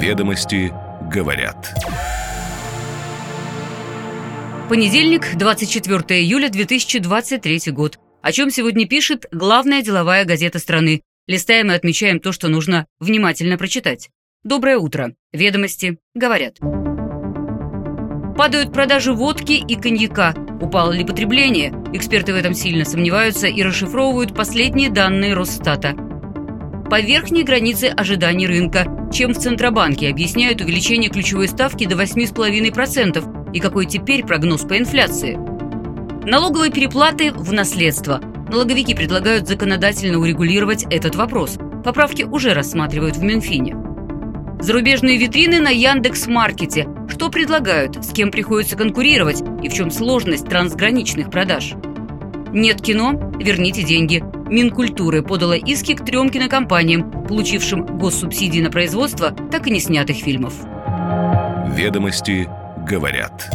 Ведомости говорят. Понедельник, 24 июля 2023 год. О чем сегодня пишет главная деловая газета страны. Листаем и отмечаем то, что нужно внимательно прочитать. Доброе утро. Ведомости говорят. Падают продажи водки и коньяка. Упало ли потребление? Эксперты в этом сильно сомневаются и расшифровывают последние данные Росстата. По верхней границе ожиданий рынка, чем в Центробанке объясняют увеличение ключевой ставки до 8,5% и какой теперь прогноз по инфляции. Налоговые переплаты в наследство. Налоговики предлагают законодательно урегулировать этот вопрос. Поправки уже рассматривают в Минфине. Зарубежные витрины на Яндекс.Маркете. Что предлагают, с кем приходится конкурировать и в чем сложность трансграничных продаж. Нет кино, верните деньги. Минкультуры подала иски к трем кинокомпаниям, получившим госсубсидии на производство так и не снятых фильмов. Ведомости говорят.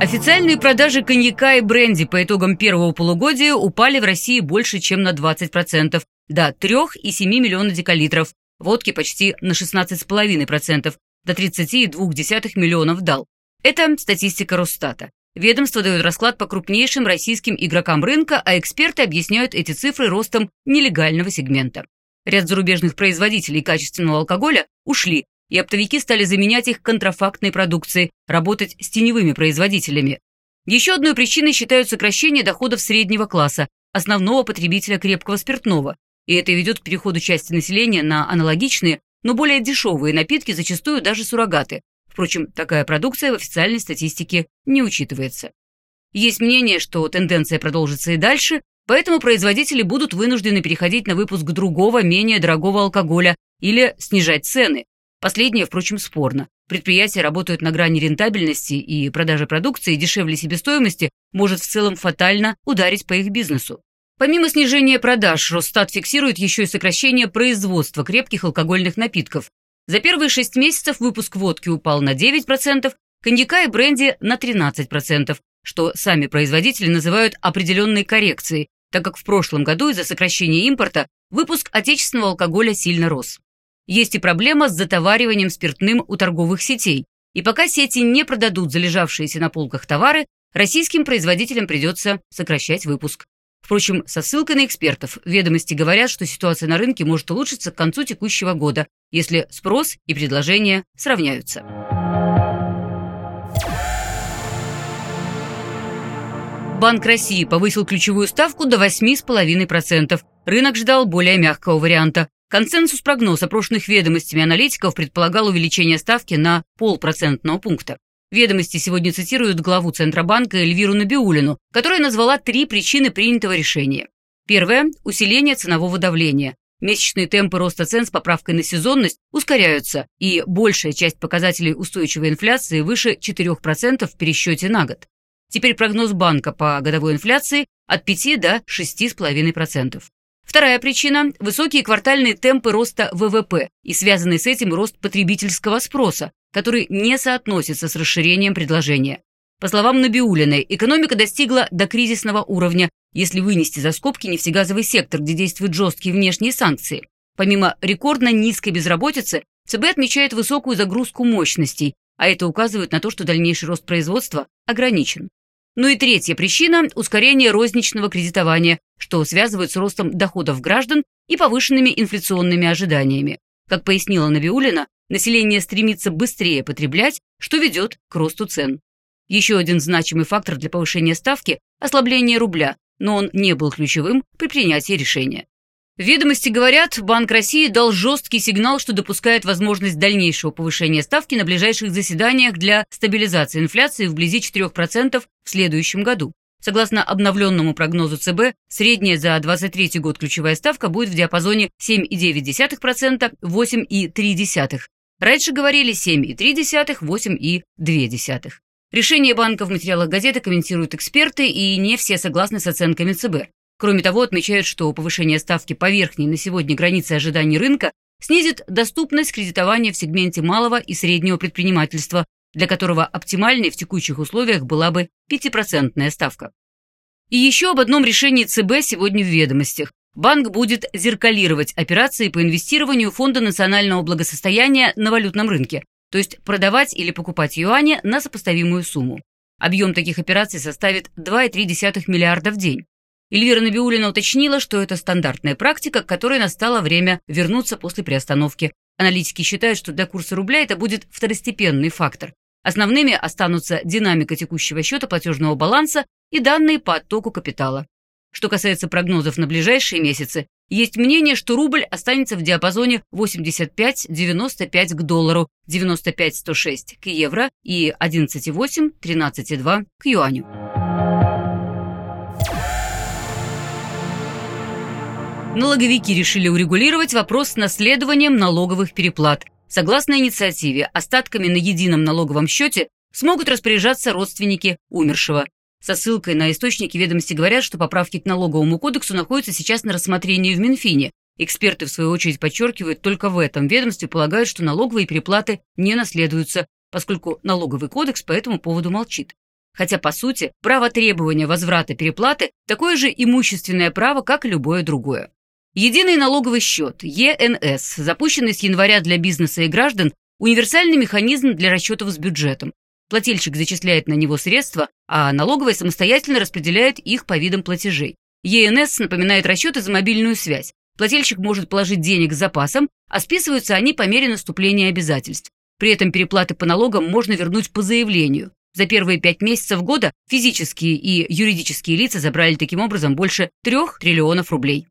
Официальные продажи коньяка и бренди по итогам первого полугодия упали в России больше, чем на 20%, до 3,7 миллиона декалитров, водки почти на 16,5%, до 30,2 миллионов дал. Это статистика Росстата. Ведомство дает расклад по крупнейшим российским игрокам рынка, а эксперты объясняют эти цифры ростом нелегального сегмента. Ряд зарубежных производителей качественного алкоголя ушли, и оптовики стали заменять их контрафактной продукцией, работать с теневыми производителями. Еще одной причиной считают сокращение доходов среднего класса, основного потребителя крепкого спиртного, и это ведет к переходу части населения на аналогичные, но более дешевые напитки, зачастую даже суррогаты. Впрочем, такая продукция в официальной статистике не учитывается. Есть мнение, что тенденция продолжится и дальше, поэтому производители будут вынуждены переходить на выпуск другого, менее дорогого алкоголя или снижать цены. Последнее, впрочем, спорно. Предприятия работают на грани рентабельности, и продажа продукции дешевле себестоимости может в целом фатально ударить по их бизнесу. Помимо снижения продаж, Росстат фиксирует еще и сокращение производства крепких алкогольных напитков. За первые шесть месяцев выпуск водки упал на 9%, коньяка и бренди на 13%, что сами производители называют определенной коррекцией, так как в прошлом году из-за сокращения импорта выпуск отечественного алкоголя сильно рос. Есть и проблема с затовариванием спиртным у торговых сетей. И пока сети не продадут залежавшиеся на полках товары, российским производителям придется сокращать выпуск. Впрочем, со ссылкой на экспертов, ведомости говорят, что ситуация на рынке может улучшиться к концу текущего года, если спрос и предложение сравняются. Банк России повысил ключевую ставку до 8,5%. Рынок ждал более мягкого варианта. Консенсус прогноз опрошенных ведомостями аналитиков предполагал увеличение ставки на полпроцентного пункта. Ведомости сегодня цитируют главу Центробанка Эльвиру Набиулину, которая назвала три причины принятого решения. Первое – усиление ценового давления. Месячные темпы роста цен с поправкой на сезонность ускоряются, и большая часть показателей устойчивой инфляции выше 4% в пересчете на год. Теперь прогноз банка по годовой инфляции от 5 до 6,5%. Вторая причина – высокие квартальные темпы роста ВВП и связанный с этим рост потребительского спроса, который не соотносится с расширением предложения. По словам Набиулиной, экономика достигла до кризисного уровня, если вынести за скобки нефтегазовый сектор, где действуют жесткие внешние санкции. Помимо рекордно низкой безработицы, ЦБ отмечает высокую загрузку мощностей, а это указывает на то, что дальнейший рост производства ограничен. Ну и третья причина – ускорение розничного кредитования, что связывают с ростом доходов граждан и повышенными инфляционными ожиданиями. Как пояснила Набиулина, Население стремится быстрее потреблять, что ведет к росту цен. Еще один значимый фактор для повышения ставки – ослабление рубля, но он не был ключевым при принятии решения. Ведомости говорят, Банк России дал жесткий сигнал, что допускает возможность дальнейшего повышения ставки на ближайших заседаниях для стабилизации инфляции вблизи 4% в следующем году. Согласно обновленному прогнозу ЦБ, средняя за 2023 год ключевая ставка будет в диапазоне 7,9%-8,3%, Раньше говорили 7,3, 8,2. Решение банка в материалах газеты комментируют эксперты, и не все согласны с оценками ЦБ. Кроме того, отмечают, что повышение ставки по верхней на сегодня границе ожиданий рынка снизит доступность кредитования в сегменте малого и среднего предпринимательства, для которого оптимальной в текущих условиях была бы 5% ставка. И еще об одном решении ЦБ сегодня в ведомостях. банк будет зеркалировать операции по инвестированию Фонда национального благосостояния на валютном рынке, то есть продавать или покупать юани на сопоставимую сумму. Объем таких операций составит 2,3 миллиарда в день. Эльвира Набиулина уточнила, что это стандартная практика, к которой настало время вернуться после приостановки. Аналитики считают, что для курса рубля это будет второстепенный фактор. Основными останутся динамика текущего счета платежного баланса и данные по оттоку капитала. Что касается прогнозов на ближайшие месяцы, есть мнение, что рубль останется в диапазоне 85-95 к доллару, 95-106 к евро и 11,8-13,2 к юаню. Налоговики решили урегулировать вопрос с наследованием налоговых переплат. Согласно инициативе, остатками на едином налоговом счете смогут распоряжаться родственники умершего. Со ссылкой на источники ведомости говорят, что поправки к налоговому кодексу находятся сейчас на рассмотрении в Минфине. Эксперты, в свою очередь, подчеркивают, только в этом ведомстве полагают, что налоговые переплаты не наследуются, поскольку налоговый кодекс по этому поводу молчит. Хотя, по сути, право требования возврата переплаты – такое же имущественное право, как и любое другое. Единый налоговый счет, ЕНС, запущенный с января для бизнеса и граждан, универсальный механизм для расчетов с бюджетом. Плательщик зачисляет на него средства, а налоговая самостоятельно распределяет их по видам платежей. ЕНС напоминает расчеты за мобильную связь. Плательщик может положить денег с запасом, а списываются они по мере наступления обязательств. При этом переплаты по налогам можно вернуть по заявлению. За первые пять месяцев года физические и юридические лица забрали таким образом больше трех триллионов рублей.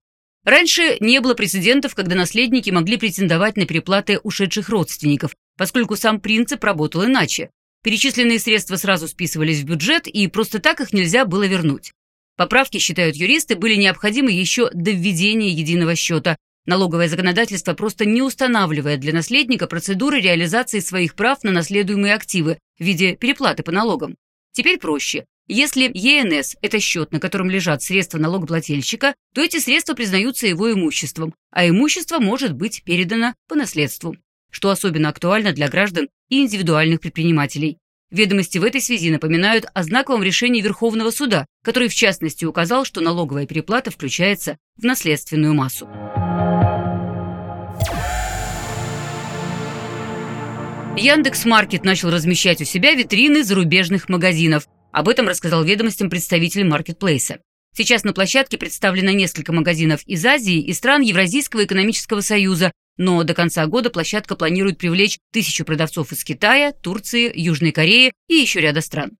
Раньше не было прецедентов, когда наследники могли претендовать на переплаты ушедших родственников, поскольку сам принцип работал иначе. Перечисленные средства сразу списывались в бюджет, и просто так их нельзя было вернуть. Поправки, считают юристы, были необходимы еще до введения единого счета. Налоговое законодательство просто не устанавливает для наследника процедуры реализации своих прав на наследуемые активы в виде переплаты по налогам. Теперь проще. Если ЕНС – это счет, на котором лежат средства налогоплательщика, то эти средства признаются его имуществом, а имущество может быть передано по наследству что особенно актуально для граждан и индивидуальных предпринимателей. Ведомости в этой связи напоминают о знаковом решении Верховного суда, который в частности указал, что налоговая переплата включается в наследственную массу. Яндекс.Маркет начал размещать у себя витрины зарубежных магазинов. Об этом рассказал ведомостям представитель маркетплейса. Сейчас на площадке представлено несколько магазинов из Азии и стран Евразийского экономического союза, но до конца года площадка планирует привлечь тысячу продавцов из Китая, Турции, Южной Кореи и еще ряда стран.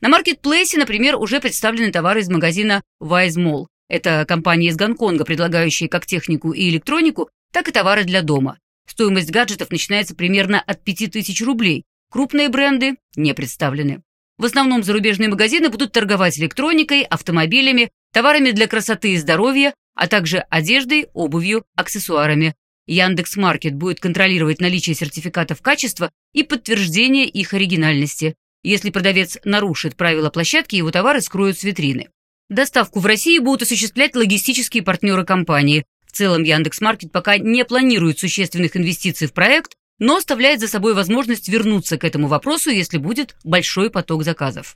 На маркетплейсе, например, уже представлены товары из магазина Wise Mall. Это компания из Гонконга, предлагающая как технику и электронику, так и товары для дома. Стоимость гаджетов начинается примерно от 5000 рублей. Крупные бренды не представлены. В основном зарубежные магазины будут торговать электроникой, автомобилями, товарами для красоты и здоровья, а также одеждой, обувью, аксессуарами. Яндекс.Маркет будет контролировать наличие сертификатов качества и подтверждение их оригинальности. Если продавец нарушит правила площадки, его товары скроют с витрины. Доставку в России будут осуществлять логистические партнеры компании. В целом Яндекс.Маркет пока не планирует существенных инвестиций в проект, но оставляет за собой возможность вернуться к этому вопросу, если будет большой поток заказов.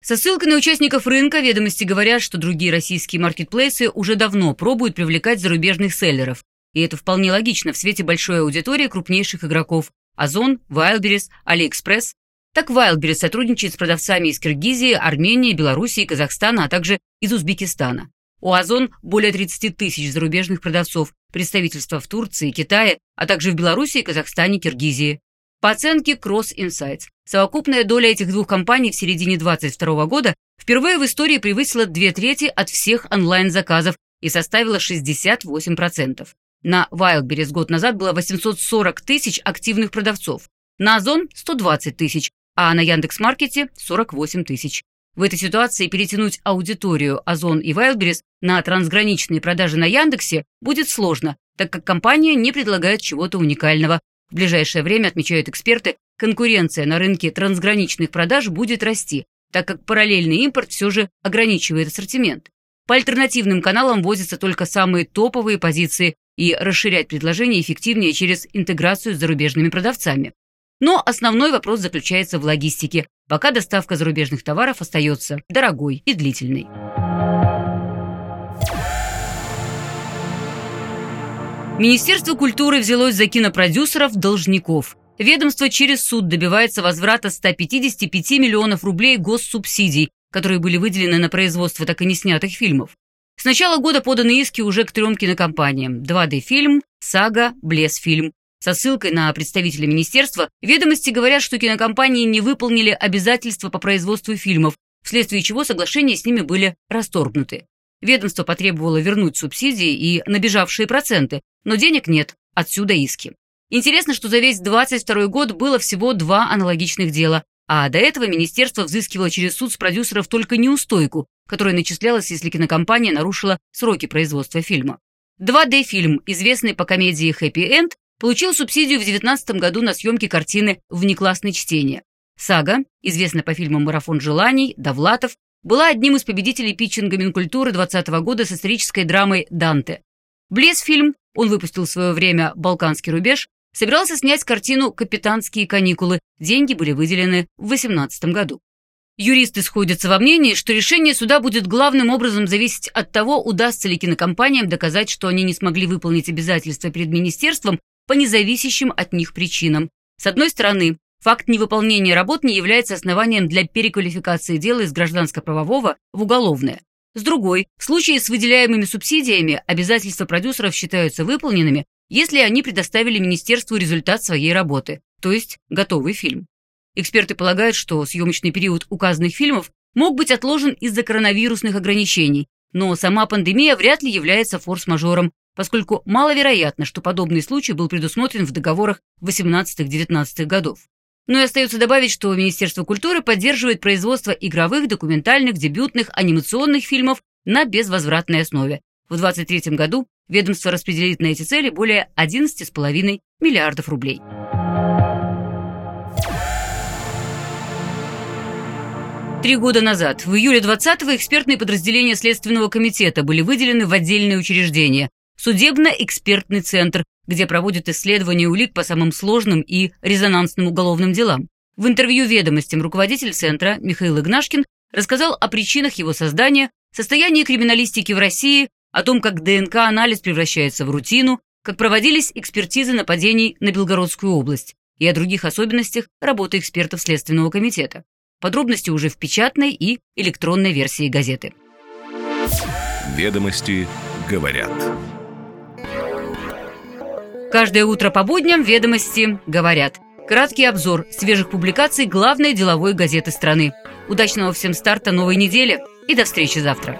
Со ссылкой на участников рынка ведомости говорят, что другие российские маркетплейсы уже давно пробуют привлекать зарубежных селлеров. И это вполне логично в свете большой аудитории крупнейших игроков – Озон, Wildberries, AliExpress. Так Wildberries сотрудничает с продавцами из Киргизии, Армении, Белоруссии, Казахстана, а также из Узбекистана. У Озон более 30 тысяч зарубежных продавцов, представительства в Турции, Китае, а также в Белоруссии, Казахстане, Киргизии. По оценке Cross Insights, совокупная доля этих двух компаний в середине 2022 года впервые в истории превысила две трети от всех онлайн-заказов и составила 68%. На Wildberries год назад было 840 тысяч активных продавцов, на Озон – 120 тысяч, а на Яндекс.Маркете – 48 тысяч. В этой ситуации перетянуть аудиторию Озон и Wildberries на трансграничные продажи на Яндексе будет сложно, так как компания не предлагает чего-то уникального. В ближайшее время, отмечают эксперты, конкуренция на рынке трансграничных продаж будет расти, так как параллельный импорт все же ограничивает ассортимент. По альтернативным каналам возятся только самые топовые позиции, и расширять предложение эффективнее через интеграцию с зарубежными продавцами. Но основной вопрос заключается в логистике, пока доставка зарубежных товаров остается дорогой и длительной. Министерство культуры взялось за кинопродюсеров-должников. Ведомство через суд добивается возврата 155 миллионов рублей госсубсидий, которые были выделены на производство так и не снятых фильмов. С начала года поданы иски уже к трем кинокомпаниям. 2D-фильм, Сага, Блес-фильм. Со ссылкой на представителя министерства ведомости говорят, что кинокомпании не выполнили обязательства по производству фильмов, вследствие чего соглашения с ними были расторгнуты. Ведомство потребовало вернуть субсидии и набежавшие проценты, но денег нет, отсюда иски. Интересно, что за весь 22 год было всего два аналогичных дела, а до этого министерство взыскивало через суд с продюсеров только неустойку, которая начислялась, если кинокомпания нарушила сроки производства фильма. 2D-фильм, известный по комедии «Хэппи Энд», получил субсидию в 2019 году на съемки картины «Внеклассное чтение». Сага, известная по фильмам «Марафон желаний», «Довлатов», была одним из победителей питчинга Минкультуры 2020 года с исторической драмой «Данте». Блес-фильм, он выпустил в свое время «Балканский рубеж», собирался снять картину «Капитанские каникулы». Деньги были выделены в 2018 году. Юристы сходятся во мнении, что решение суда будет главным образом зависеть от того, удастся ли кинокомпаниям доказать, что они не смогли выполнить обязательства перед министерством по независящим от них причинам. С одной стороны, факт невыполнения работ не является основанием для переквалификации дела из гражданско-правового в уголовное. С другой, в случае с выделяемыми субсидиями обязательства продюсеров считаются выполненными, если они предоставили министерству результат своей работы, то есть готовый фильм. Эксперты полагают, что съемочный период указанных фильмов мог быть отложен из-за коронавирусных ограничений, но сама пандемия вряд ли является форс-мажором, поскольку маловероятно, что подобный случай был предусмотрен в договорах 18-19 годов. Но и остается добавить, что Министерство культуры поддерживает производство игровых, документальных, дебютных, анимационных фильмов на безвозвратной основе. В 2023 году ведомство распределит на эти цели более 11,5 миллиардов рублей. Три года назад, в июле 20-го, экспертные подразделения Следственного комитета были выделены в отдельное учреждение – Судебно-экспертный центр, где проводят исследования улик по самым сложным и резонансным уголовным делам. В интервью «Ведомостям» руководитель центра Михаил Игнашкин рассказал о причинах его создания, состоянии криминалистики в России, о том, как ДНК-анализ превращается в рутину, как проводились экспертизы нападений на Белгородскую область и о других особенностях работы экспертов Следственного комитета. Подробности уже в печатной и электронной версии газеты. Ведомости говорят. Каждое утро по будням «Ведомости» говорят. Краткий обзор свежих публикаций главной деловой газеты страны. Удачного всем старта новой недели и до встречи завтра.